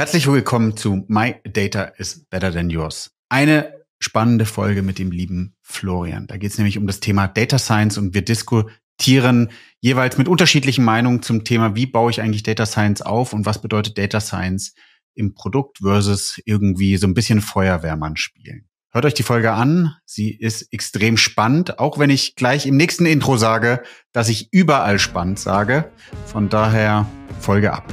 Herzlich willkommen zu My Data is Better Than Yours. Eine spannende Folge mit dem lieben Florian. Da geht es nämlich um das Thema Data Science und wir diskutieren jeweils mit unterschiedlichen Meinungen zum Thema, wie baue ich eigentlich Data Science auf und was bedeutet Data Science im Produkt versus irgendwie so ein bisschen Feuerwehrmann spielen. Hört euch die Folge an. Sie ist extrem spannend, auch wenn ich gleich im nächsten Intro sage, dass ich überall spannend sage. Von daher Folge ab.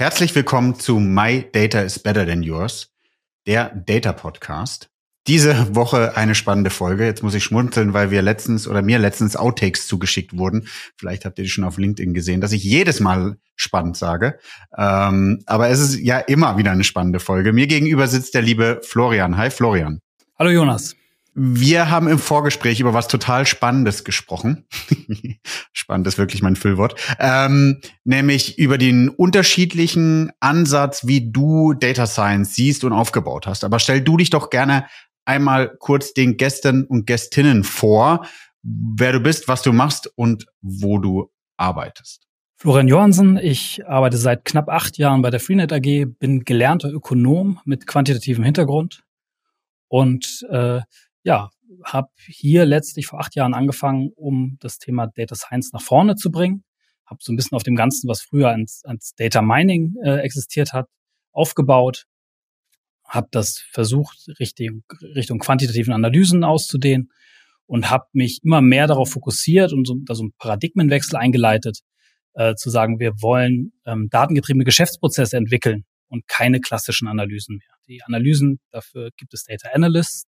Herzlich willkommen zu My Data is Better Than Yours, der Data Podcast. Diese Woche eine spannende Folge. Jetzt muss ich schmunzeln, weil wir letztens oder mir letztens Outtakes zugeschickt wurden. Vielleicht habt ihr die schon auf LinkedIn gesehen, dass ich jedes Mal spannend sage. Ähm, aber es ist ja immer wieder eine spannende Folge. Mir gegenüber sitzt der liebe Florian. Hi Florian. Hallo Jonas. Wir haben im Vorgespräch über was total Spannendes gesprochen. Spannend ist wirklich mein Füllwort. Ähm, nämlich über den unterschiedlichen Ansatz, wie du Data Science siehst und aufgebaut hast. Aber stell du dich doch gerne einmal kurz den Gästen und Gästinnen vor, wer du bist, was du machst und wo du arbeitest. Florian Johansen, ich arbeite seit knapp acht Jahren bei der Freenet AG, bin gelernter Ökonom mit quantitativem Hintergrund und äh, ja, habe hier letztlich vor acht Jahren angefangen, um das Thema Data Science nach vorne zu bringen. Habe so ein bisschen auf dem Ganzen, was früher als, als Data Mining äh, existiert hat, aufgebaut. Habe das versucht, Richtung, Richtung quantitativen Analysen auszudehnen und habe mich immer mehr darauf fokussiert und so, da so einen Paradigmenwechsel eingeleitet, äh, zu sagen, wir wollen ähm, datengetriebene Geschäftsprozesse entwickeln und keine klassischen Analysen mehr. Die Analysen, dafür gibt es Data Analysts,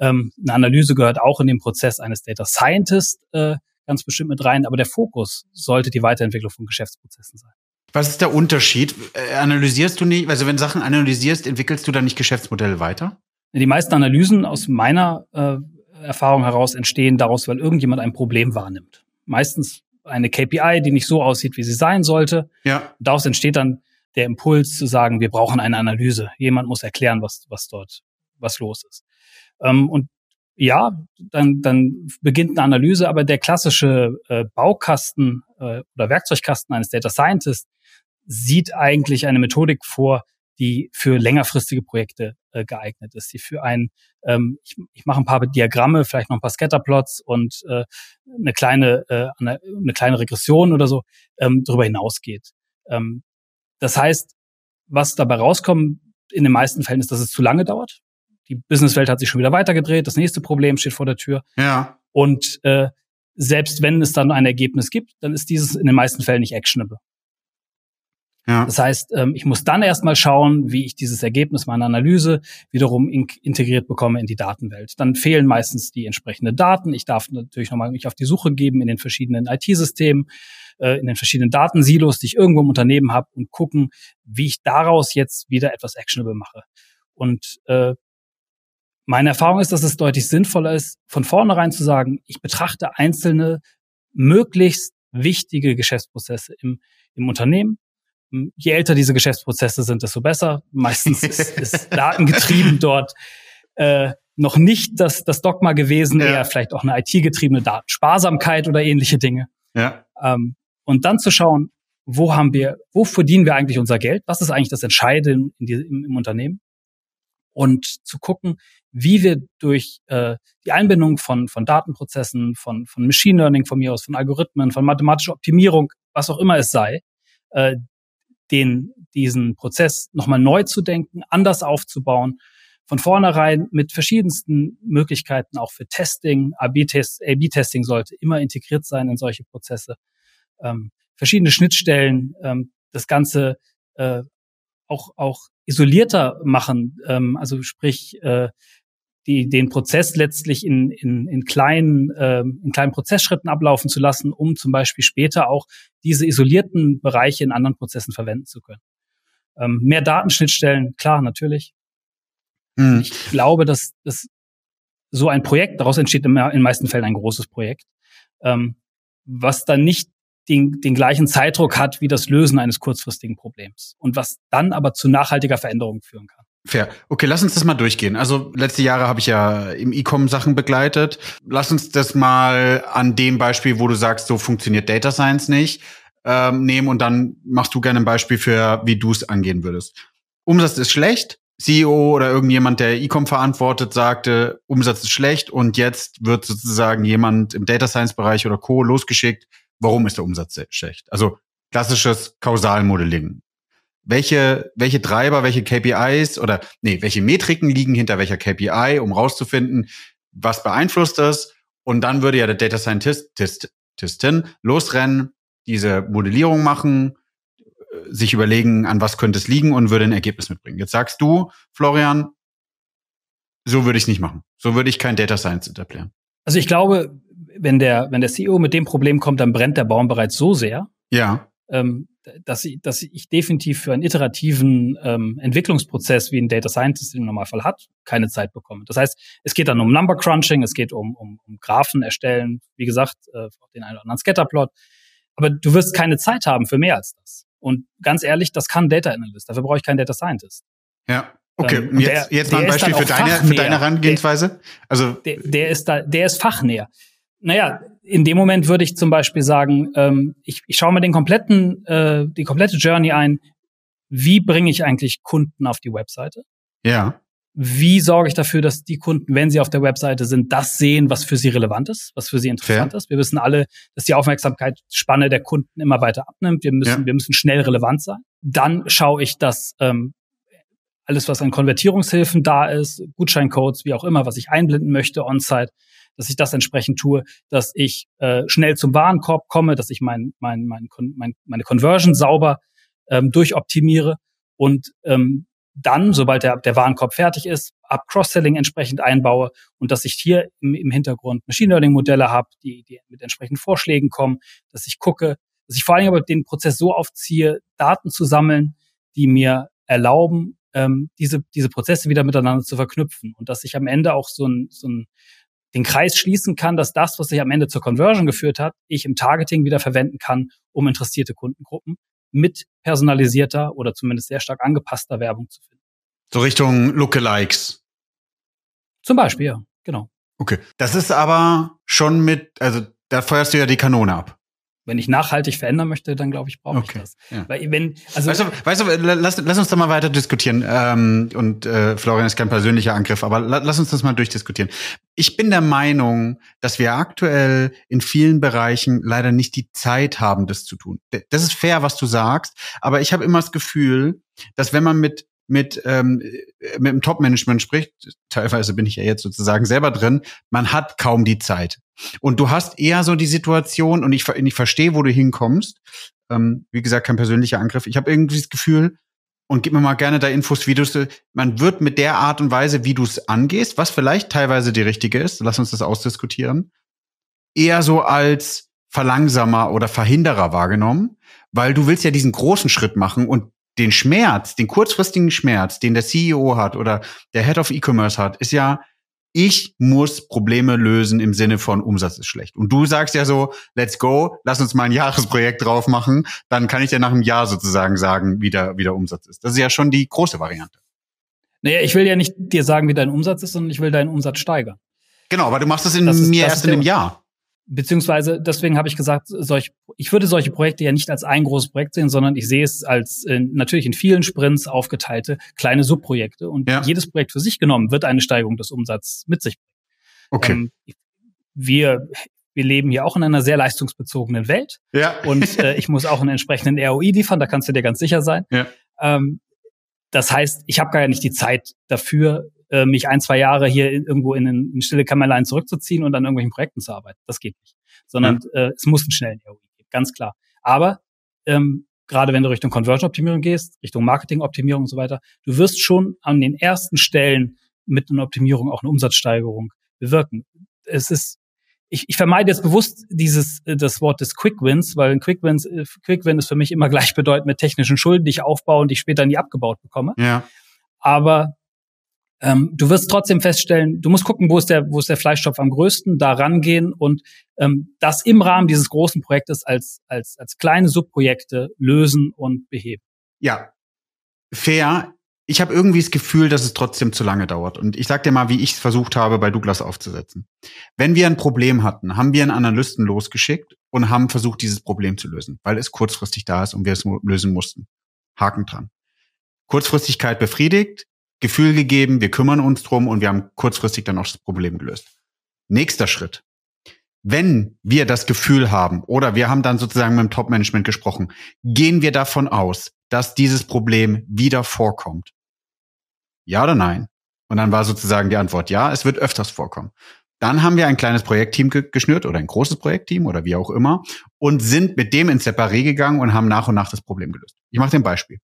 ähm, eine Analyse gehört auch in den Prozess eines Data Scientists äh, ganz bestimmt mit rein, aber der Fokus sollte die Weiterentwicklung von Geschäftsprozessen sein. Was ist der Unterschied? Äh, analysierst du nicht, also wenn Sachen analysierst, entwickelst du dann nicht Geschäftsmodelle weiter? Die meisten Analysen aus meiner äh, Erfahrung heraus entstehen daraus, weil irgendjemand ein Problem wahrnimmt. Meistens eine KPI, die nicht so aussieht, wie sie sein sollte. Ja. Daraus entsteht dann der Impuls zu sagen, wir brauchen eine Analyse. Jemand muss erklären, was, was dort, was los ist. Ähm, und ja, dann, dann beginnt eine Analyse, aber der klassische äh, Baukasten äh, oder Werkzeugkasten eines Data Scientists sieht eigentlich eine Methodik vor, die für längerfristige Projekte äh, geeignet ist, die für ein, ähm, ich, ich mache ein paar Diagramme, vielleicht noch ein paar Scatterplots und äh, eine kleine äh, eine, eine kleine Regression oder so ähm, darüber hinausgeht. Ähm, das heißt, was dabei rauskommt in den meisten Fällen ist, dass es zu lange dauert die Businesswelt hat sich schon wieder weitergedreht, das nächste Problem steht vor der Tür. Ja. Und äh, selbst wenn es dann ein Ergebnis gibt, dann ist dieses in den meisten Fällen nicht actionable. Ja. Das heißt, ähm, ich muss dann erstmal schauen, wie ich dieses Ergebnis meiner Analyse wiederum in integriert bekomme in die Datenwelt. Dann fehlen meistens die entsprechenden Daten. Ich darf natürlich nochmal mich auf die Suche geben in den verschiedenen IT-Systemen, äh, in den verschiedenen Datensilos, die ich irgendwo im Unternehmen habe und gucken, wie ich daraus jetzt wieder etwas actionable mache. Und äh, meine Erfahrung ist, dass es deutlich sinnvoller ist, von vornherein zu sagen, ich betrachte einzelne möglichst wichtige Geschäftsprozesse im, im Unternehmen. Je älter diese Geschäftsprozesse sind, desto besser. Meistens ist, ist datengetrieben dort äh, noch nicht das, das Dogma gewesen, ja. eher vielleicht auch eine IT-getriebene Datensparsamkeit oder ähnliche Dinge. Ja. Ähm, und dann zu schauen, wo haben wir, wo verdienen wir eigentlich unser Geld? Was ist eigentlich das Entscheidende im, im Unternehmen? Und zu gucken, wie wir durch äh, die Einbindung von, von Datenprozessen, von, von Machine Learning von mir aus, von Algorithmen, von mathematischer Optimierung, was auch immer es sei, äh, den, diesen Prozess nochmal neu zu denken, anders aufzubauen, von vornherein mit verschiedensten Möglichkeiten auch für Testing, AB-Testing sollte immer integriert sein in solche Prozesse, ähm, verschiedene Schnittstellen, ähm, das Ganze äh, auch, auch isolierter machen, ähm, also sprich äh, die, den Prozess letztlich in, in, in, kleinen, äh, in kleinen Prozessschritten ablaufen zu lassen, um zum Beispiel später auch diese isolierten Bereiche in anderen Prozessen verwenden zu können. Ähm, mehr Datenschnittstellen, klar, natürlich. Mhm. Ich glaube, dass, dass so ein Projekt, daraus entsteht in den meisten Fällen ein großes Projekt, ähm, was dann nicht den, den gleichen Zeitdruck hat wie das Lösen eines kurzfristigen Problems und was dann aber zu nachhaltiger Veränderung führen kann. Fair. Okay, lass uns das mal durchgehen. Also letzte Jahre habe ich ja im E-Com Sachen begleitet. Lass uns das mal an dem Beispiel, wo du sagst, so funktioniert Data Science nicht, ähm, nehmen und dann machst du gerne ein Beispiel für, wie du es angehen würdest. Umsatz ist schlecht. CEO oder irgendjemand, der E-Com verantwortet, sagte, Umsatz ist schlecht und jetzt wird sozusagen jemand im Data Science Bereich oder Co. losgeschickt. Warum ist der Umsatz schlecht? Also klassisches Kausalmodelling welche, welche Treiber, welche KPIs oder nee, welche Metriken liegen hinter welcher KPI, um rauszufinden, was beeinflusst das. Und dann würde ja der Data Scientistin losrennen, diese Modellierung machen, sich überlegen, an was könnte es liegen und würde ein Ergebnis mitbringen. Jetzt sagst du, Florian, so würde ich es nicht machen. So würde ich kein Data Science etablieren. Also ich glaube, wenn der, wenn der CEO mit dem Problem kommt, dann brennt der Baum bereits so sehr, ja. ähm, dass ich, dass ich definitiv für einen iterativen ähm, Entwicklungsprozess, wie ein Data Scientist im Normalfall hat, keine Zeit bekomme. Das heißt, es geht dann um Number Crunching, es geht um, um, um Graphen erstellen, wie gesagt, äh, den einen oder anderen Scatterplot. Aber du wirst keine Zeit haben für mehr als das. Und ganz ehrlich, das kann Data Analyst. Dafür brauche ich keinen Data Scientist. Ja. Okay, ähm, jetzt, der, jetzt mal ein Beispiel für deine, für deine Herangehensweise. Also der, der ist da, der ist fachnäher. Naja, in dem Moment würde ich zum Beispiel sagen, ähm, ich, ich schaue mir den kompletten, äh, die komplette Journey ein. Wie bringe ich eigentlich Kunden auf die Webseite? Ja. Wie sorge ich dafür, dass die Kunden, wenn sie auf der Webseite sind, das sehen, was für sie relevant ist, was für sie interessant Fair. ist? Wir wissen alle, dass die Aufmerksamkeitsspanne der Kunden immer weiter abnimmt. Wir müssen, ja. wir müssen schnell relevant sein. Dann schaue ich, dass ähm, alles, was an Konvertierungshilfen da ist, Gutscheincodes, wie auch immer, was ich einblenden möchte on-site, dass ich das entsprechend tue, dass ich äh, schnell zum Warenkorb komme, dass ich mein, mein, mein, mein, meine Conversion sauber ähm, durchoptimiere und ähm, dann, sobald der, der Warenkorb fertig ist, ab Cross-Selling entsprechend einbaue und dass ich hier im, im Hintergrund Machine Learning-Modelle habe, die, die mit entsprechenden Vorschlägen kommen, dass ich gucke, dass ich vor allem aber den Prozess so aufziehe, Daten zu sammeln, die mir erlauben, ähm, diese, diese Prozesse wieder miteinander zu verknüpfen und dass ich am Ende auch so ein, so ein den Kreis schließen kann, dass das, was sich am Ende zur Conversion geführt hat, ich im Targeting wieder verwenden kann, um interessierte Kundengruppen mit personalisierter oder zumindest sehr stark angepasster Werbung zu finden. So Richtung Lookalikes. Zum Beispiel, ja, genau. Okay. Das ist aber schon mit, also da feuerst du ja die Kanone ab wenn ich nachhaltig verändern möchte, dann glaube ich, brauche okay. ich das. Ja. Weil wenn, also weißt du, weißt du lass, lass uns da mal weiter diskutieren. Ähm, und äh, Florian ist kein persönlicher Angriff, aber la, lass uns das mal durchdiskutieren. Ich bin der Meinung, dass wir aktuell in vielen Bereichen leider nicht die Zeit haben, das zu tun. Das ist fair, was du sagst, aber ich habe immer das Gefühl, dass wenn man mit mit, ähm, mit dem Top-Management spricht, teilweise bin ich ja jetzt sozusagen selber drin, man hat kaum die Zeit. Und du hast eher so die Situation, und ich, ich verstehe, wo du hinkommst, ähm, wie gesagt, kein persönlicher Angriff. Ich habe irgendwie das Gefühl, und gib mir mal gerne da Infos, wie du es, man wird mit der Art und Weise, wie du es angehst, was vielleicht teilweise die richtige ist, lass uns das ausdiskutieren, eher so als Verlangsamer oder Verhinderer wahrgenommen, weil du willst ja diesen großen Schritt machen und den Schmerz, den kurzfristigen Schmerz, den der CEO hat oder der Head of E-Commerce hat, ist ja, ich muss Probleme lösen im Sinne von Umsatz ist schlecht. Und du sagst ja so, let's go, lass uns mal ein Jahresprojekt drauf machen, dann kann ich ja nach einem Jahr sozusagen sagen, wie der, wie der Umsatz ist. Das ist ja schon die große Variante. Naja, ich will ja nicht dir sagen, wie dein Umsatz ist, sondern ich will deinen Umsatz steigern. Genau, aber du machst das in ist, mir das erst in einem Jahr. Beziehungsweise deswegen habe ich gesagt, solch, ich würde solche Projekte ja nicht als ein großes Projekt sehen, sondern ich sehe es als äh, natürlich in vielen Sprints aufgeteilte kleine Subprojekte. Und ja. jedes Projekt für sich genommen wird eine Steigerung des Umsatzes mit sich bringen. Okay. Ähm, wir, wir leben hier auch in einer sehr leistungsbezogenen Welt. Ja. Und äh, ich muss auch einen entsprechenden ROI liefern, da kannst du dir ganz sicher sein. Ja. Ähm, das heißt, ich habe gar nicht die Zeit dafür, äh, mich ein, zwei Jahre hier in, irgendwo in ein in stille Kämmerlein zurückzuziehen und an irgendwelchen Projekten zu arbeiten. Das geht nicht. Sondern ja. äh, es muss einen schnellen ROI geben, ganz klar. Aber ähm, gerade wenn du Richtung Conversion-Optimierung gehst, Richtung Marketing-Optimierung und so weiter, du wirst schon an den ersten Stellen mit einer Optimierung auch eine Umsatzsteigerung bewirken. Es ist ich, ich vermeide jetzt bewusst dieses äh, das Wort des Quick Wins, weil ein Quick Wins äh, Quick Win ist für mich immer gleichbedeutend mit technischen Schulden, die ich aufbaue und die ich später nie abgebaut bekomme. Ja. Aber ähm, du wirst trotzdem feststellen, du musst gucken, wo ist der wo ist der Fleischstoff am größten, da rangehen und ähm, das im Rahmen dieses großen Projektes als als als kleine Subprojekte lösen und beheben. Ja, fair ich habe irgendwie das Gefühl, dass es trotzdem zu lange dauert. Und ich sag dir mal, wie ich es versucht habe, bei Douglas aufzusetzen. Wenn wir ein Problem hatten, haben wir einen Analysten losgeschickt und haben versucht, dieses Problem zu lösen, weil es kurzfristig da ist und wir es lösen mussten. Haken dran. Kurzfristigkeit befriedigt, Gefühl gegeben, wir kümmern uns drum und wir haben kurzfristig dann auch das Problem gelöst. Nächster Schritt. Wenn wir das Gefühl haben oder wir haben dann sozusagen mit dem Top-Management gesprochen, gehen wir davon aus, dass dieses Problem wieder vorkommt. Ja oder nein? Und dann war sozusagen die Antwort ja, es wird öfters vorkommen. Dann haben wir ein kleines Projektteam ge geschnürt oder ein großes Projektteam oder wie auch immer und sind mit dem ins Separé gegangen und haben nach und nach das Problem gelöst. Ich mache dir ein Beispiel.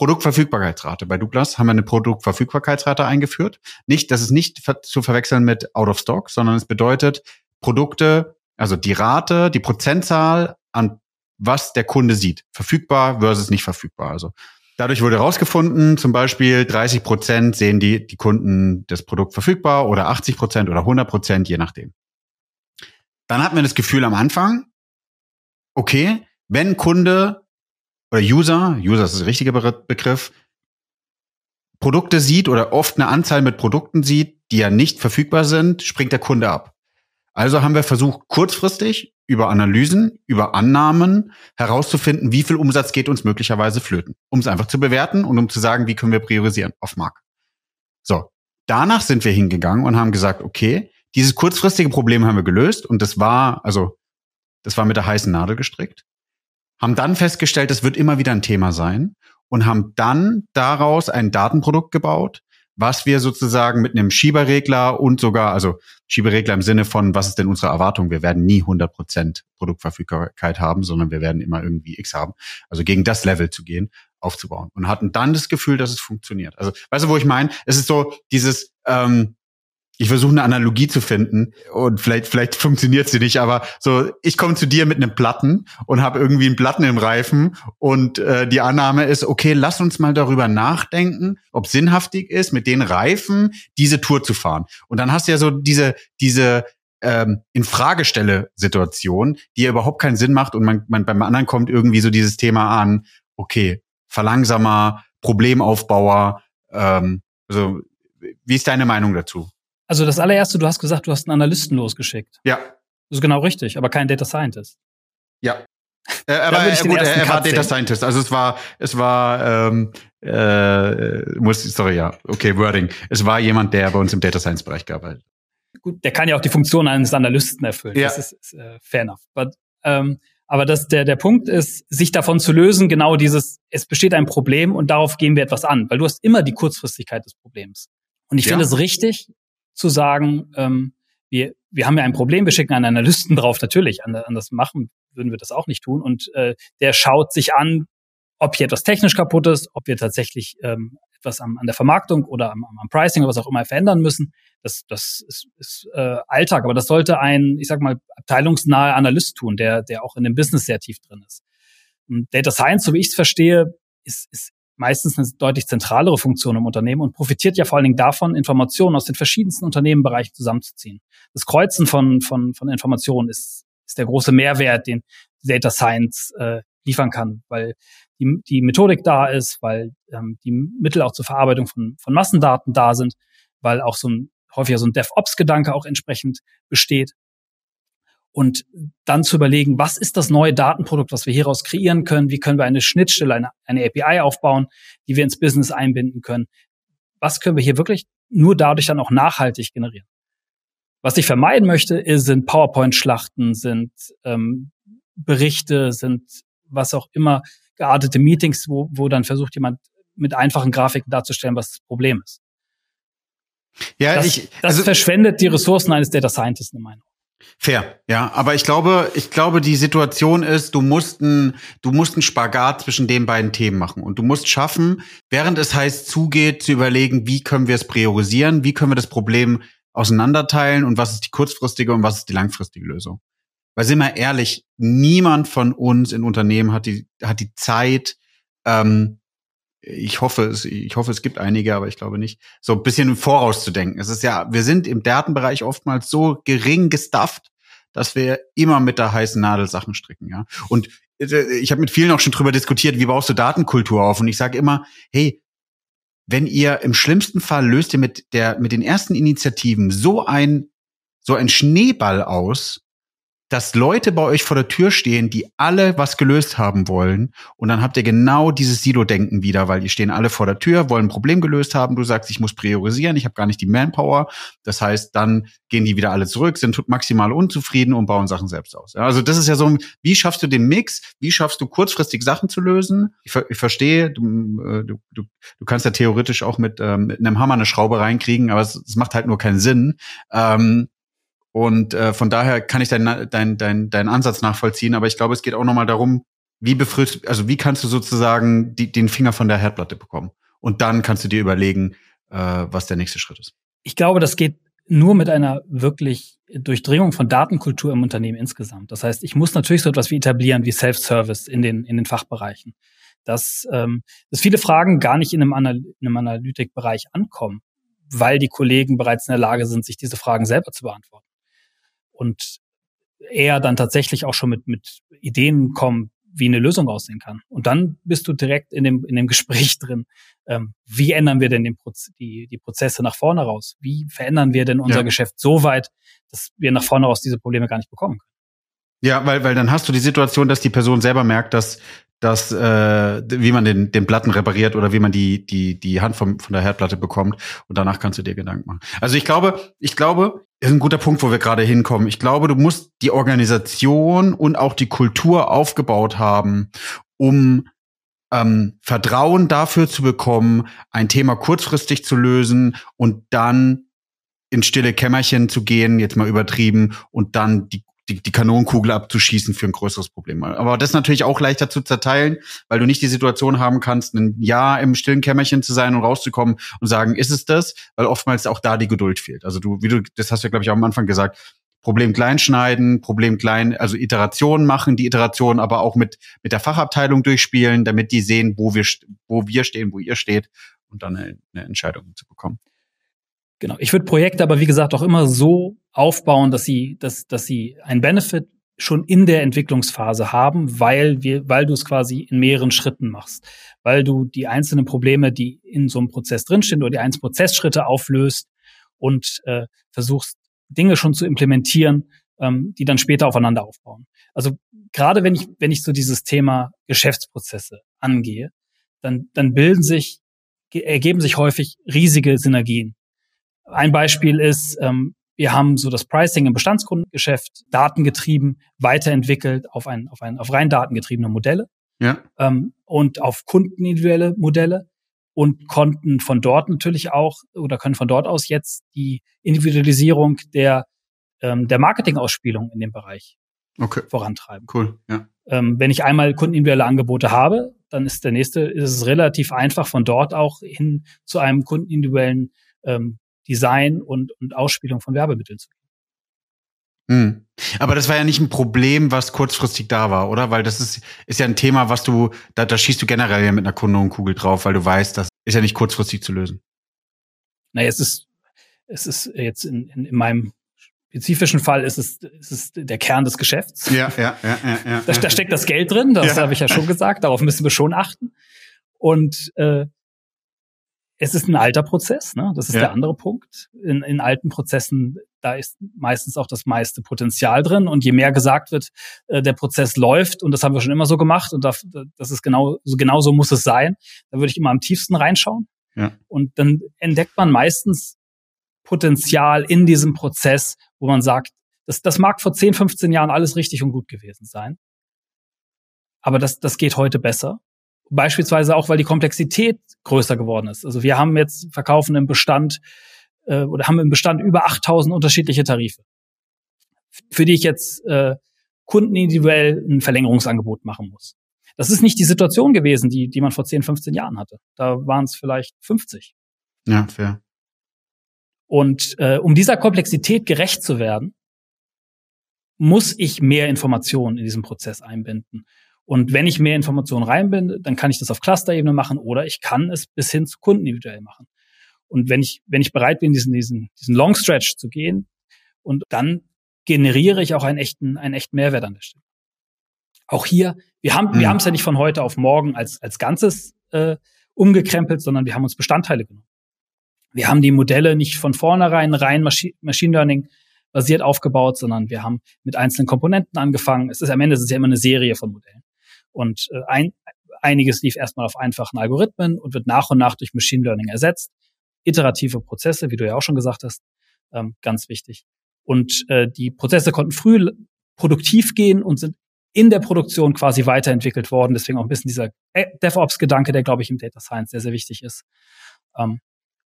Produktverfügbarkeitsrate. Bei Douglas haben wir eine Produktverfügbarkeitsrate eingeführt. Nicht, das ist nicht zu verwechseln mit Out of Stock, sondern es bedeutet Produkte, also die Rate, die Prozentzahl an was der Kunde sieht. Verfügbar versus nicht verfügbar. Also Dadurch wurde herausgefunden, zum Beispiel 30 Prozent sehen die, die Kunden das Produkt verfügbar oder 80 Prozent oder 100 Prozent, je nachdem. Dann hatten wir das Gefühl am Anfang, okay, wenn Kunde oder User, User ist der richtige Begriff, Produkte sieht oder oft eine Anzahl mit Produkten sieht, die ja nicht verfügbar sind, springt der Kunde ab. Also haben wir versucht, kurzfristig über Analysen, über Annahmen herauszufinden, wie viel Umsatz geht uns möglicherweise flöten, um es einfach zu bewerten und um zu sagen, wie können wir priorisieren auf Markt. So, danach sind wir hingegangen und haben gesagt, okay, dieses kurzfristige Problem haben wir gelöst und das war, also das war mit der heißen Nadel gestrickt, haben dann festgestellt, das wird immer wieder ein Thema sein und haben dann daraus ein Datenprodukt gebaut, was wir sozusagen mit einem Schieberregler und sogar, also Schieberregler im Sinne von, was ist denn unsere Erwartung? Wir werden nie 100 Prozent Produktverfügbarkeit haben, sondern wir werden immer irgendwie X haben. Also gegen das Level zu gehen, aufzubauen. Und hatten dann das Gefühl, dass es funktioniert. Also, weißt du, wo ich meine? Es ist so dieses, ähm, ich versuche eine Analogie zu finden und vielleicht vielleicht funktioniert sie nicht, aber so ich komme zu dir mit einem Platten und habe irgendwie einen Platten im Reifen und äh, die Annahme ist okay, lass uns mal darüber nachdenken, ob sinnhaftig ist mit den Reifen diese Tour zu fahren. Und dann hast du ja so diese diese ähm, in Fragestelle Situation, die ja überhaupt keinen Sinn macht und man, man beim anderen kommt irgendwie so dieses Thema an, okay, Verlangsamer, Problemaufbauer, ähm, also wie ist deine Meinung dazu? Also das allererste, du hast gesagt, du hast einen Analysten losgeschickt. Ja. Das ist genau richtig, aber kein Data Scientist. Ja. Äh, aber äh, gut, er, er war Data Scientist. Also es war, es war, ähm, äh, muss, sorry, ja, okay, Wording. Es war jemand, der bei uns im Data Science Bereich gearbeitet. Gut, der kann ja auch die Funktion eines Analysten erfüllen. Ja. Das ist, ist äh, fair enough. But, ähm, aber das, der, der Punkt ist, sich davon zu lösen, genau dieses, es besteht ein Problem und darauf gehen wir etwas an, weil du hast immer die Kurzfristigkeit des Problems. Und ich ja. finde es richtig, zu sagen, ähm, wir, wir haben ja ein Problem, wir schicken einen Analysten drauf, natürlich, anders machen würden wir das auch nicht tun. Und äh, der schaut sich an, ob hier etwas technisch kaputt ist, ob wir tatsächlich ähm, etwas am, an der Vermarktung oder am, am Pricing oder was auch immer verändern müssen. Das, das ist, ist äh, Alltag, aber das sollte ein, ich sag mal, abteilungsnahe Analyst tun, der, der auch in dem Business sehr tief drin ist. Und Data Science, so wie ich es verstehe, ist, ist meistens eine deutlich zentralere Funktion im Unternehmen und profitiert ja vor allen Dingen davon, Informationen aus den verschiedensten Unternehmenbereichen zusammenzuziehen. Das Kreuzen von, von, von Informationen ist, ist der große Mehrwert, den Data Science äh, liefern kann, weil die, die Methodik da ist, weil ähm, die Mittel auch zur Verarbeitung von, von Massendaten da sind, weil auch so ein häufiger so ein DevOps-Gedanke auch entsprechend besteht und dann zu überlegen, was ist das neue Datenprodukt, was wir hieraus kreieren können? Wie können wir eine Schnittstelle, eine, eine API aufbauen, die wir ins Business einbinden können? Was können wir hier wirklich nur dadurch dann auch nachhaltig generieren? Was ich vermeiden möchte, sind PowerPoint-Schlachten, sind ähm, Berichte, sind was auch immer geartete Meetings, wo, wo dann versucht jemand mit einfachen Grafiken darzustellen, was das Problem ist. Ja, das, ich, also, das verschwendet die Ressourcen eines Data Scientists in meiner Meinung. Fair, ja. Aber ich glaube, ich glaube, die Situation ist, du musst ein, du musst einen Spagat zwischen den beiden Themen machen. Und du musst schaffen, während es heißt zugeht, zu überlegen, wie können wir es priorisieren, wie können wir das Problem auseinanderteilen und was ist die kurzfristige und was ist die langfristige Lösung. Weil sind wir ehrlich, niemand von uns in Unternehmen hat die, hat die Zeit, ähm, ich hoffe, es, ich hoffe, es gibt einige, aber ich glaube nicht, so ein bisschen vorauszudenken. Es ist ja, wir sind im Datenbereich oftmals so gering gestafft, dass wir immer mit der heißen Nadel Sachen stricken, ja. Und äh, ich habe mit vielen auch schon drüber diskutiert, wie baust du Datenkultur auf? Und ich sage immer, hey, wenn ihr im schlimmsten Fall löst ihr mit der mit den ersten Initiativen so ein so ein Schneeball aus, dass Leute bei euch vor der Tür stehen, die alle was gelöst haben wollen. Und dann habt ihr genau dieses Silo-Denken wieder, weil die stehen alle vor der Tür, wollen ein Problem gelöst haben. Du sagst, ich muss priorisieren, ich habe gar nicht die Manpower. Das heißt, dann gehen die wieder alle zurück, sind maximal unzufrieden und bauen Sachen selbst aus. Also das ist ja so, wie schaffst du den Mix? Wie schaffst du kurzfristig Sachen zu lösen? Ich, ich verstehe, du, äh, du, du, du kannst ja theoretisch auch mit, ähm, mit einem Hammer eine Schraube reinkriegen, aber es, es macht halt nur keinen Sinn. Ähm, und äh, von daher kann ich deinen dein, dein, dein Ansatz nachvollziehen, aber ich glaube, es geht auch nochmal darum, wie befrist, also wie kannst du sozusagen die, den Finger von der Herdplatte bekommen? Und dann kannst du dir überlegen, äh, was der nächste Schritt ist. Ich glaube, das geht nur mit einer wirklich Durchdringung von Datenkultur im Unternehmen insgesamt. Das heißt, ich muss natürlich so etwas wie etablieren wie Self-Service in den, in den Fachbereichen. Dass, ähm, dass viele Fragen gar nicht in einem, Anal in einem Analytikbereich ankommen, weil die Kollegen bereits in der Lage sind, sich diese Fragen selber zu beantworten und eher dann tatsächlich auch schon mit, mit Ideen kommen, wie eine Lösung aussehen kann. Und dann bist du direkt in dem, in dem Gespräch drin. Ähm, wie ändern wir denn den Proz die, die Prozesse nach vorne raus? Wie verändern wir denn unser ja. Geschäft so weit, dass wir nach vorne raus diese Probleme gar nicht bekommen können? Ja, weil, weil dann hast du die Situation, dass die Person selber merkt, dass, dass äh, wie man den, den Platten repariert oder wie man die, die, die Hand vom, von der Herdplatte bekommt und danach kannst du dir Gedanken machen. Also ich glaube, ich glaube, ist ein guter Punkt, wo wir gerade hinkommen. Ich glaube, du musst die Organisation und auch die Kultur aufgebaut haben, um ähm, Vertrauen dafür zu bekommen, ein Thema kurzfristig zu lösen und dann in stille Kämmerchen zu gehen, jetzt mal übertrieben, und dann die die, die Kanonenkugel abzuschießen für ein größeres Problem. Aber das natürlich auch leichter zu zerteilen, weil du nicht die Situation haben kannst, ein Jahr im stillen Kämmerchen zu sein und rauszukommen und sagen, ist es das? Weil oftmals auch da die Geduld fehlt. Also du, wie du, das hast du ja, glaube ich, auch am Anfang gesagt, Problem klein schneiden, Problem klein, also Iterationen machen, die Iterationen aber auch mit, mit der Fachabteilung durchspielen, damit die sehen, wo wir, wo wir stehen, wo ihr steht und dann eine, eine Entscheidung zu bekommen. Genau. Ich würde Projekte aber wie gesagt auch immer so aufbauen, dass sie, dass, dass sie ein Benefit schon in der Entwicklungsphase haben, weil wir, weil du es quasi in mehreren Schritten machst, weil du die einzelnen Probleme, die in so einem Prozess drinstehen, oder die einzelnen Prozessschritte auflöst und äh, versuchst Dinge schon zu implementieren, ähm, die dann später aufeinander aufbauen. Also gerade wenn ich wenn ich so dieses Thema Geschäftsprozesse angehe, dann dann bilden sich ergeben sich häufig riesige Synergien. Ein Beispiel ist, ähm, wir haben so das Pricing im Bestandskundengeschäft datengetrieben weiterentwickelt auf ein, auf ein, auf rein datengetriebene Modelle. Ja. Ähm, und auf kundenindividuelle Modelle und konnten von dort natürlich auch oder können von dort aus jetzt die Individualisierung der, ähm, der Marketingausspielung in dem Bereich okay. vorantreiben. Cool, ja. Ähm, wenn ich einmal kundenindividuelle Angebote habe, dann ist der nächste, ist es relativ einfach von dort auch hin zu einem kundenindividuellen ähm, Design und, und Ausspielung von Werbemitteln zu gehen. Hm. Aber das war ja nicht ein Problem, was kurzfristig da war, oder? Weil das ist, ist ja ein Thema, was du, da, da schießt du generell ja mit einer Kanonenkugel drauf, weil du weißt, das ist ja nicht kurzfristig zu lösen. Naja, es ist, es ist jetzt in, in, in meinem spezifischen Fall ist es, ist es der Kern des Geschäfts. Ja, ja, ja, ja. ja da, da steckt das Geld drin, das ja. habe ich ja schon gesagt, darauf müssen wir schon achten. Und äh, es ist ein alter Prozess, ne? das ist ja. der andere Punkt. In, in alten Prozessen, da ist meistens auch das meiste Potenzial drin. Und je mehr gesagt wird, äh, der Prozess läuft, und das haben wir schon immer so gemacht, und das, das ist genau, so genau so muss es sein, da würde ich immer am tiefsten reinschauen. Ja. Und dann entdeckt man meistens Potenzial in diesem Prozess, wo man sagt, das, das mag vor 10, 15 Jahren alles richtig und gut gewesen sein. Aber das, das geht heute besser. Beispielsweise auch, weil die Komplexität größer geworden ist. Also wir haben jetzt verkaufen im Bestand äh, oder haben im Bestand über 8000 unterschiedliche Tarife. für die ich jetzt äh, Kunden individuell ein Verlängerungsangebot machen muss. Das ist nicht die Situation gewesen, die, die man vor 10, 15 Jahren hatte. Da waren es vielleicht 50. Ja, fair. Und äh, um dieser Komplexität gerecht zu werden, muss ich mehr Informationen in diesem Prozess einbinden. Und wenn ich mehr Informationen reinbinde, dann kann ich das auf Cluster-Ebene machen oder ich kann es bis hin zu Kunden individuell machen. Und wenn ich, wenn ich bereit bin, diesen, diesen, diesen Long Stretch zu gehen, und dann generiere ich auch einen echten, einen echten Mehrwert an der Stelle. Auch hier, wir haben, mhm. wir haben es ja nicht von heute auf morgen als, als Ganzes äh, umgekrempelt, sondern wir haben uns Bestandteile genommen. Wir haben die Modelle nicht von vornherein rein Machine Learning basiert aufgebaut, sondern wir haben mit einzelnen Komponenten angefangen. Es ist am Ende es ist ja immer eine Serie von Modellen. Und äh, ein, einiges lief erstmal auf einfachen Algorithmen und wird nach und nach durch Machine Learning ersetzt. Iterative Prozesse, wie du ja auch schon gesagt hast, ähm, ganz wichtig. Und äh, die Prozesse konnten früh produktiv gehen und sind in der Produktion quasi weiterentwickelt worden. Deswegen auch ein bisschen dieser äh, DevOps-Gedanke, der, glaube ich, im Data Science sehr, sehr wichtig ist, ähm,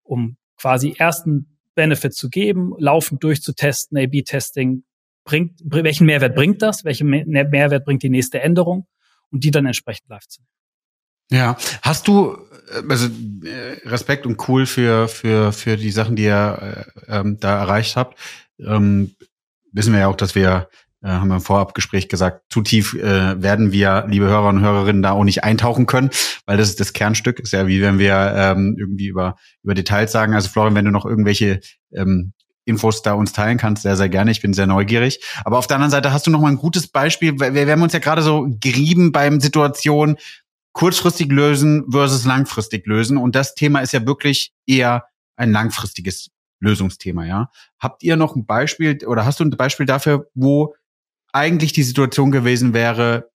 um quasi ersten Benefit zu geben, laufend durchzutesten, A-B-Testing, bringt, welchen Mehrwert bringt das, welchen Mehrwert bringt die nächste Änderung und die dann entsprechend live zu nehmen. Ja, hast du äh, also äh, Respekt und cool für für für die Sachen, die ihr äh, ähm, da erreicht habt. Ähm, wissen wir ja auch, dass wir haben wir im Vorabgespräch gesagt, zu tief äh, werden wir, liebe Hörer und Hörerinnen, da auch nicht eintauchen können, weil das ist das Kernstück. Ist ja wie wenn wir ähm, irgendwie über über Details sagen. Also Florian, wenn du noch irgendwelche ähm, Infos da uns teilen kannst, sehr, sehr gerne. Ich bin sehr neugierig. Aber auf der anderen Seite hast du noch mal ein gutes Beispiel. Wir, wir haben uns ja gerade so gerieben beim Situation kurzfristig lösen versus langfristig lösen. Und das Thema ist ja wirklich eher ein langfristiges Lösungsthema, ja. Habt ihr noch ein Beispiel oder hast du ein Beispiel dafür, wo eigentlich die Situation gewesen wäre,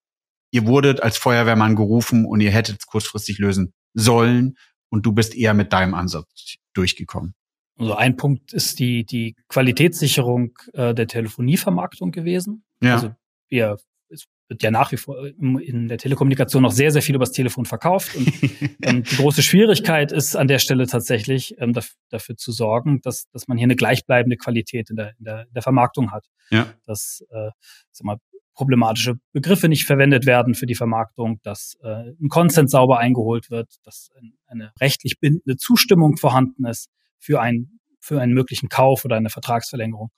ihr wurdet als Feuerwehrmann gerufen und ihr hättet es kurzfristig lösen sollen und du bist eher mit deinem Ansatz durchgekommen? Also ein Punkt ist die, die Qualitätssicherung äh, der Telefonievermarktung gewesen. Ja. Also wir, es wird ja nach wie vor in der Telekommunikation noch sehr, sehr viel übers Telefon verkauft. Und ähm, die große Schwierigkeit ist an der Stelle tatsächlich, ähm, dafür, dafür zu sorgen, dass, dass man hier eine gleichbleibende Qualität in der, in der, in der Vermarktung hat. Ja. Dass äh, sag mal, problematische Begriffe nicht verwendet werden für die Vermarktung, dass äh, ein Consent sauber eingeholt wird, dass eine rechtlich bindende Zustimmung vorhanden ist für, ein, für einen möglichen Kauf oder eine Vertragsverlängerung.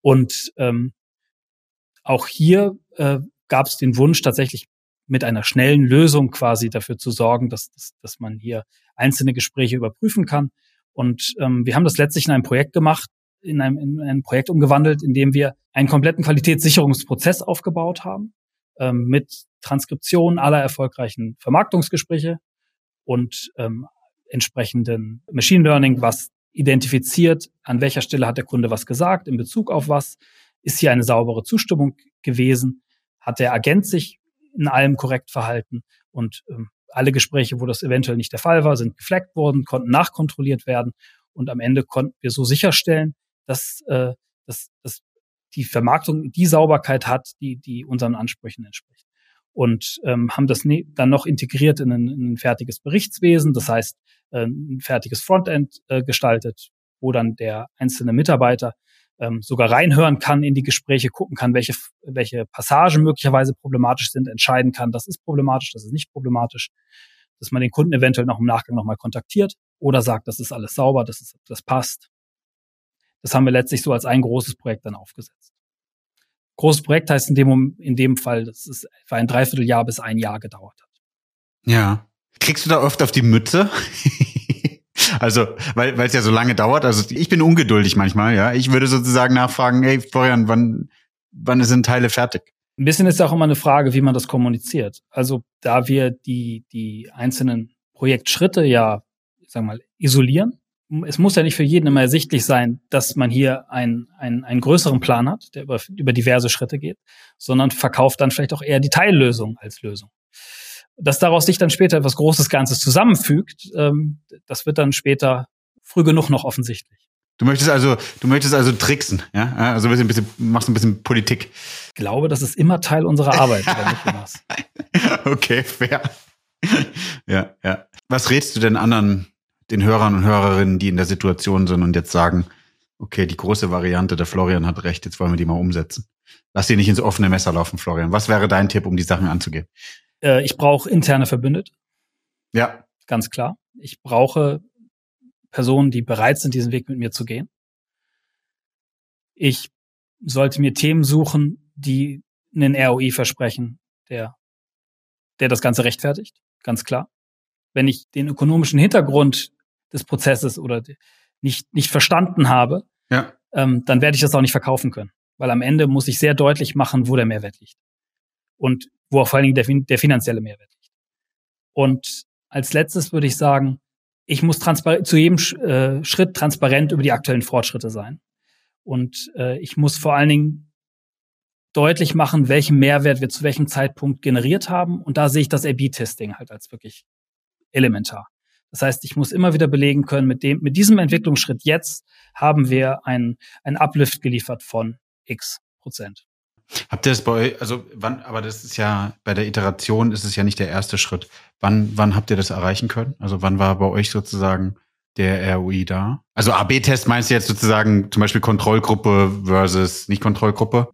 Und ähm, auch hier äh, gab es den Wunsch, tatsächlich mit einer schnellen Lösung quasi dafür zu sorgen, dass, dass, dass man hier einzelne Gespräche überprüfen kann. Und ähm, wir haben das letztlich in einem Projekt gemacht, in einem, in einem Projekt umgewandelt, in dem wir einen kompletten Qualitätssicherungsprozess aufgebaut haben, ähm, mit Transkription aller erfolgreichen Vermarktungsgespräche und ähm, entsprechenden Machine Learning, was identifiziert, an welcher Stelle hat der Kunde was gesagt, in Bezug auf was, ist hier eine saubere Zustimmung gewesen, hat der Agent sich in allem korrekt verhalten? Und ähm, alle Gespräche, wo das eventuell nicht der Fall war, sind gefleckt worden, konnten nachkontrolliert werden. Und am Ende konnten wir so sicherstellen, dass, äh, dass, dass die Vermarktung die Sauberkeit hat, die, die unseren Ansprüchen entspricht. Und ähm, haben das ne dann noch integriert in ein, in ein fertiges Berichtswesen, das heißt äh, ein fertiges Frontend äh, gestaltet, wo dann der einzelne Mitarbeiter ähm, sogar reinhören kann in die Gespräche, gucken kann, welche, welche Passagen möglicherweise problematisch sind, entscheiden kann, das ist problematisch, das ist nicht problematisch, dass man den Kunden eventuell noch im Nachgang nochmal kontaktiert oder sagt, das ist alles sauber, das, ist, das passt. Das haben wir letztlich so als ein großes Projekt dann aufgesetzt. Großes Projekt heißt in dem, in dem Fall, dass es etwa ein Dreivierteljahr bis ein Jahr gedauert hat. Ja. Kriegst du da oft auf die Mütze? also, weil es ja so lange dauert. Also ich bin ungeduldig manchmal, ja. Ich würde sozusagen nachfragen, hey Florian, wann, wann sind Teile fertig? Ein bisschen ist auch immer eine Frage, wie man das kommuniziert. Also da wir die, die einzelnen Projektschritte ja, ich sag mal, isolieren, es muss ja nicht für jeden immer ersichtlich sein, dass man hier einen, einen, einen größeren Plan hat, der über, über diverse Schritte geht, sondern verkauft dann vielleicht auch eher die Teillösung als Lösung. Dass daraus sich dann später etwas Großes Ganzes zusammenfügt, ähm, das wird dann später früh genug noch offensichtlich. Du möchtest also, du möchtest also tricksen, ja? Also ein bisschen, bisschen machst ein bisschen Politik. Ich glaube, das ist immer Teil unserer Arbeit, Okay, fair. ja, ja. Was rätst du denn anderen den Hörern und Hörerinnen, die in der Situation sind und jetzt sagen, Okay, die große Variante, der Florian hat recht, jetzt wollen wir die mal umsetzen. Lass sie nicht ins offene Messer laufen, Florian. Was wäre dein Tipp, um die Sachen anzugehen? Äh, ich brauche interne Verbündete. Ja. Ganz klar. Ich brauche Personen, die bereit sind, diesen Weg mit mir zu gehen. Ich sollte mir Themen suchen, die einen ROI versprechen, der, der das Ganze rechtfertigt. Ganz klar. Wenn ich den ökonomischen Hintergrund des Prozesses oder nicht, nicht verstanden habe, ja. ähm, dann werde ich das auch nicht verkaufen können. Weil am Ende muss ich sehr deutlich machen, wo der Mehrwert liegt. Und wo auch vor allen Dingen der, der finanzielle Mehrwert liegt. Und als letztes würde ich sagen, ich muss zu jedem äh, Schritt transparent über die aktuellen Fortschritte sein. Und äh, ich muss vor allen Dingen deutlich machen, welchen Mehrwert wir zu welchem Zeitpunkt generiert haben. Und da sehe ich das A-B-Testing halt als wirklich elementar. Das heißt, ich muss immer wieder belegen können, mit dem, mit diesem Entwicklungsschritt jetzt haben wir ein, ein Uplift geliefert von X Prozent. Habt ihr das bei euch, also wann, aber das ist ja, bei der Iteration ist es ja nicht der erste Schritt. Wann, wann habt ihr das erreichen können? Also wann war bei euch sozusagen der ROI da? Also AB-Test meinst du jetzt sozusagen zum Beispiel Kontrollgruppe versus Nicht-Kontrollgruppe?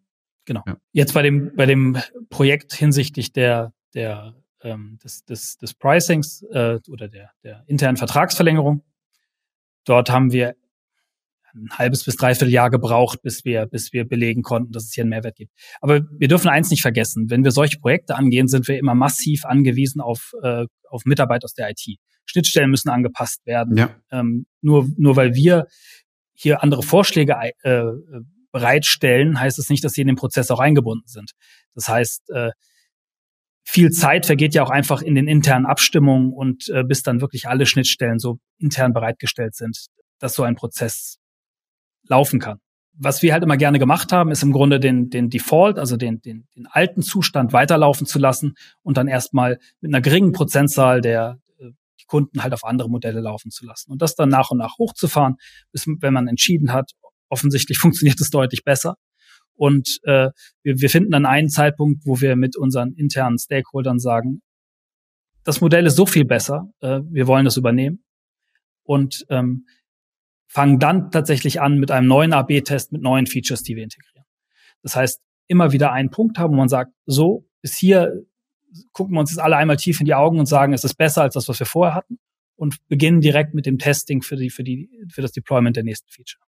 Genau. Ja. Jetzt bei dem, bei dem Projekt hinsichtlich der, der ähm, des, des, des Pricings äh, oder der, der internen Vertragsverlängerung. Dort haben wir ein halbes bis dreiviertel Jahr gebraucht, bis wir, bis wir belegen konnten, dass es hier einen Mehrwert gibt. Aber wir dürfen eins nicht vergessen. Wenn wir solche Projekte angehen, sind wir immer massiv angewiesen auf, äh, auf Mitarbeit aus der IT. Schnittstellen müssen angepasst werden. Ja. Ähm, nur, nur weil wir hier andere Vorschläge äh, bereitstellen, heißt es nicht, dass sie in den Prozess auch eingebunden sind. Das heißt, äh, viel Zeit vergeht ja auch einfach in den internen Abstimmungen und äh, bis dann wirklich alle Schnittstellen so intern bereitgestellt sind, dass so ein Prozess laufen kann. Was wir halt immer gerne gemacht haben, ist im Grunde den, den Default, also den, den, den alten Zustand weiterlaufen zu lassen und dann erstmal mit einer geringen Prozentzahl der äh, die Kunden halt auf andere Modelle laufen zu lassen und das dann nach und nach hochzufahren, bis wenn man entschieden hat, offensichtlich funktioniert es deutlich besser, und äh, wir, wir finden dann einen Zeitpunkt, wo wir mit unseren internen Stakeholdern sagen, das Modell ist so viel besser, äh, wir wollen das übernehmen. Und ähm, fangen dann tatsächlich an mit einem neuen AB-Test, mit neuen Features, die wir integrieren. Das heißt, immer wieder einen Punkt haben, wo man sagt, so, bis hier gucken wir uns jetzt alle einmal tief in die Augen und sagen, es ist besser als das, was wir vorher hatten und beginnen direkt mit dem Testing für die, für die, für das Deployment der nächsten Feature.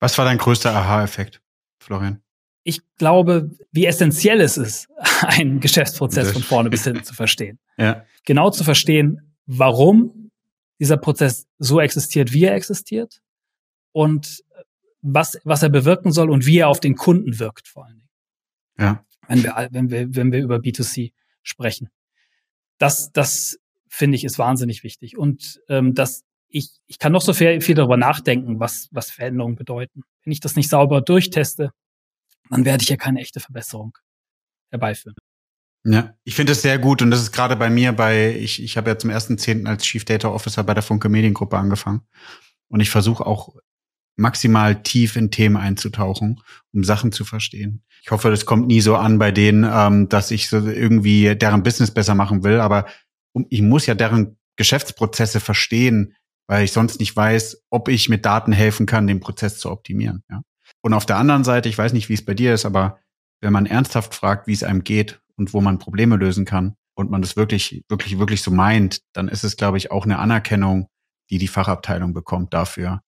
Was war dein größter Aha-Effekt, Florian? Ich glaube, wie essentiell es ist, einen Geschäftsprozess von vorne bis hinten zu verstehen. Ja. Genau zu verstehen, warum dieser Prozess so existiert, wie er existiert und was, was er bewirken soll und wie er auf den Kunden wirkt, vor allen Dingen. Ja. Wenn wir, wenn wir, wenn wir über B2C sprechen. Das, das finde ich ist wahnsinnig wichtig. Und ähm, das, ich, ich kann noch so viel, viel darüber nachdenken, was, was Veränderungen bedeuten. Wenn ich das nicht sauber durchteste, dann werde ich ja keine echte Verbesserung herbeiführen. Ja, ich finde es sehr gut und das ist gerade bei mir bei, ich, ich habe ja zum ersten Zehnten als Chief Data Officer bei der Funke Mediengruppe angefangen und ich versuche auch maximal tief in Themen einzutauchen, um Sachen zu verstehen. Ich hoffe, das kommt nie so an bei denen, ähm, dass ich so irgendwie deren Business besser machen will, aber ich muss ja deren Geschäftsprozesse verstehen, weil ich sonst nicht weiß, ob ich mit Daten helfen kann, den Prozess zu optimieren. Ja? Und auf der anderen Seite, ich weiß nicht, wie es bei dir ist, aber wenn man ernsthaft fragt, wie es einem geht und wo man Probleme lösen kann und man das wirklich, wirklich, wirklich so meint, dann ist es, glaube ich, auch eine Anerkennung, die die Fachabteilung bekommt dafür,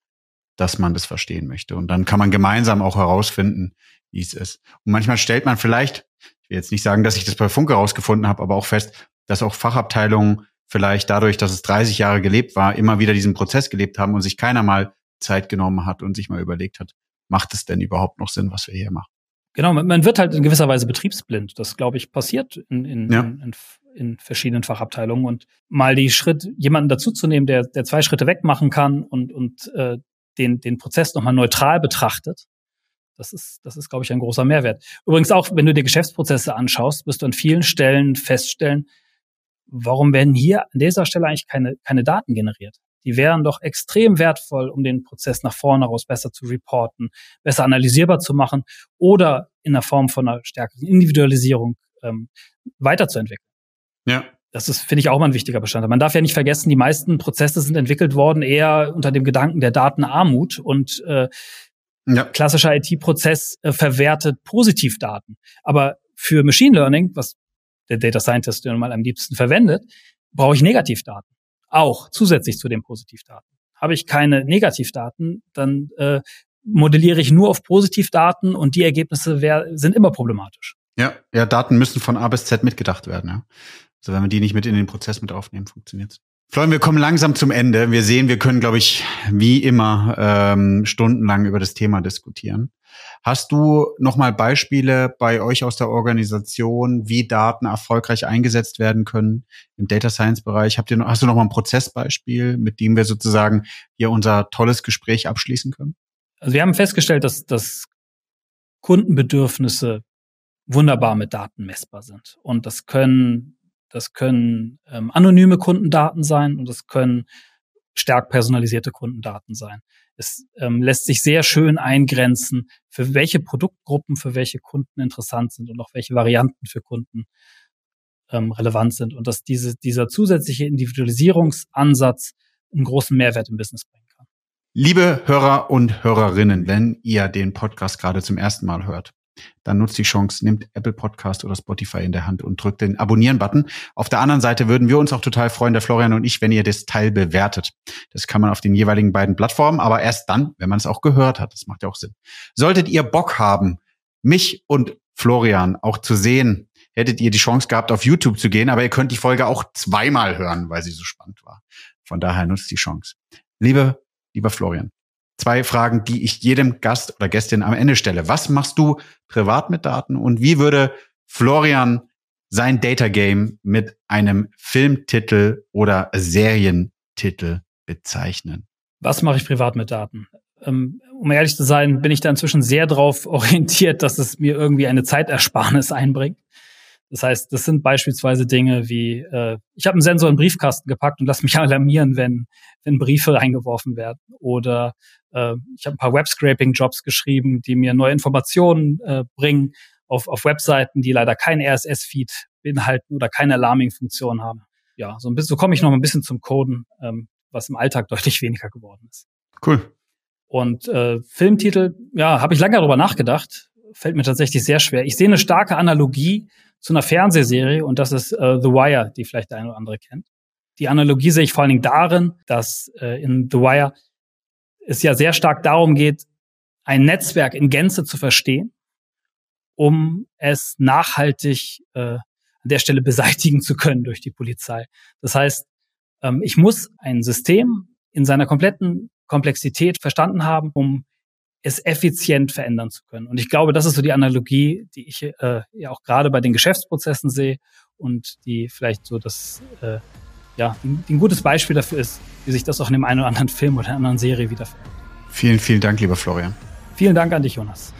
dass man das verstehen möchte. Und dann kann man gemeinsam auch herausfinden, wie es ist. Und manchmal stellt man vielleicht, ich will jetzt nicht sagen, dass ich das bei Funke herausgefunden habe, aber auch fest, dass auch Fachabteilungen vielleicht dadurch, dass es 30 Jahre gelebt war, immer wieder diesen Prozess gelebt haben und sich keiner mal Zeit genommen hat und sich mal überlegt hat, macht es denn überhaupt noch Sinn, was wir hier machen? Genau, man wird halt in gewisser Weise betriebsblind. Das, glaube ich, passiert in, in, ja. in, in, verschiedenen Fachabteilungen. Und mal die Schritt, jemanden dazuzunehmen, der, der zwei Schritte weg machen kann und, und äh, den, den Prozess nochmal neutral betrachtet, das ist, das ist, glaube ich, ein großer Mehrwert. Übrigens auch, wenn du dir Geschäftsprozesse anschaust, wirst du an vielen Stellen feststellen, warum werden hier an dieser Stelle eigentlich keine, keine Daten generiert? Die wären doch extrem wertvoll, um den Prozess nach vorne raus besser zu reporten, besser analysierbar zu machen oder in der Form von einer stärkeren Individualisierung ähm, weiterzuentwickeln. Ja. Das ist, finde ich, auch mal ein wichtiger Bestandteil. Man darf ja nicht vergessen, die meisten Prozesse sind entwickelt worden eher unter dem Gedanken der Datenarmut und äh, Ja. Klassischer IT-Prozess äh, verwertet Positivdaten. Aber für Machine Learning, was der Data Scientist mal am liebsten verwendet, brauche ich Negativdaten. Auch zusätzlich zu den Positivdaten. Habe ich keine Negativdaten, dann äh, modelliere ich nur auf Positivdaten und die Ergebnisse wär, sind immer problematisch. Ja, ja, Daten müssen von A bis Z mitgedacht werden. Ja. Also wenn wir die nicht mit in den Prozess mit aufnehmen, funktioniert's. Florian, wir kommen langsam zum Ende. Wir sehen, wir können, glaube ich, wie immer ähm, stundenlang über das Thema diskutieren. Hast du noch mal Beispiele bei euch aus der Organisation, wie Daten erfolgreich eingesetzt werden können im Data Science Bereich? Habt ihr noch, hast du noch mal ein Prozessbeispiel, mit dem wir sozusagen hier unser tolles Gespräch abschließen können? Also wir haben festgestellt, dass, dass Kundenbedürfnisse wunderbar mit Daten messbar sind. Und das können, das können ähm, anonyme Kundendaten sein und das können stark personalisierte Kundendaten sein. Es ähm, lässt sich sehr schön eingrenzen, für welche Produktgruppen, für welche Kunden interessant sind und auch welche Varianten für Kunden ähm, relevant sind. Und dass diese, dieser zusätzliche Individualisierungsansatz einen großen Mehrwert im Business bringen kann. Liebe Hörer und Hörerinnen, wenn ihr den Podcast gerade zum ersten Mal hört, dann nutzt die Chance, nimmt Apple Podcast oder Spotify in der Hand und drückt den Abonnieren-Button. Auf der anderen Seite würden wir uns auch total freuen, der Florian und ich, wenn ihr das Teil bewertet. Das kann man auf den jeweiligen beiden Plattformen, aber erst dann, wenn man es auch gehört hat. Das macht ja auch Sinn. Solltet ihr Bock haben, mich und Florian auch zu sehen, hättet ihr die Chance gehabt, auf YouTube zu gehen, aber ihr könnt die Folge auch zweimal hören, weil sie so spannend war. Von daher nutzt die Chance. Liebe, lieber Florian, zwei Fragen, die ich jedem Gast oder Gästin am Ende stelle. Was machst du privat mit Daten und wie würde Florian sein Data Game mit einem Filmtitel oder Serientitel bezeichnen? Was mache ich privat mit Daten? Ähm, um ehrlich zu sein, bin ich da inzwischen sehr darauf orientiert, dass es mir irgendwie eine Zeitersparnis einbringt. Das heißt, das sind beispielsweise Dinge wie, äh, ich habe einen Sensor in den Briefkasten gepackt und lass mich alarmieren, wenn, wenn Briefe reingeworfen werden. Oder äh, ich habe ein paar Web-Scraping-Jobs geschrieben, die mir neue Informationen äh, bringen auf, auf Webseiten, die leider kein RSS-Feed beinhalten oder keine Alarming-Funktion haben. Ja, so ein bisschen, so komme ich noch ein bisschen zum Coden, ähm, was im Alltag deutlich weniger geworden ist. Cool. Und äh, Filmtitel, ja, habe ich lange darüber nachgedacht, fällt mir tatsächlich sehr schwer. Ich sehe eine starke Analogie zu einer Fernsehserie und das ist äh, The Wire, die vielleicht der eine oder andere kennt. Die Analogie sehe ich vor allen Dingen darin, dass äh, in The Wire es ja sehr stark darum geht, ein Netzwerk in Gänze zu verstehen, um es nachhaltig äh, an der Stelle beseitigen zu können durch die Polizei. Das heißt, ähm, ich muss ein System in seiner kompletten Komplexität verstanden haben, um es effizient verändern zu können. Und ich glaube, das ist so die Analogie, die ich äh, ja auch gerade bei den Geschäftsprozessen sehe und die vielleicht so das äh, ja, ein, gutes Beispiel dafür ist, wie sich das auch in dem einen oder anderen Film oder einer anderen Serie wiederfindet. Vielen, vielen Dank, lieber Florian. Vielen Dank an dich, Jonas.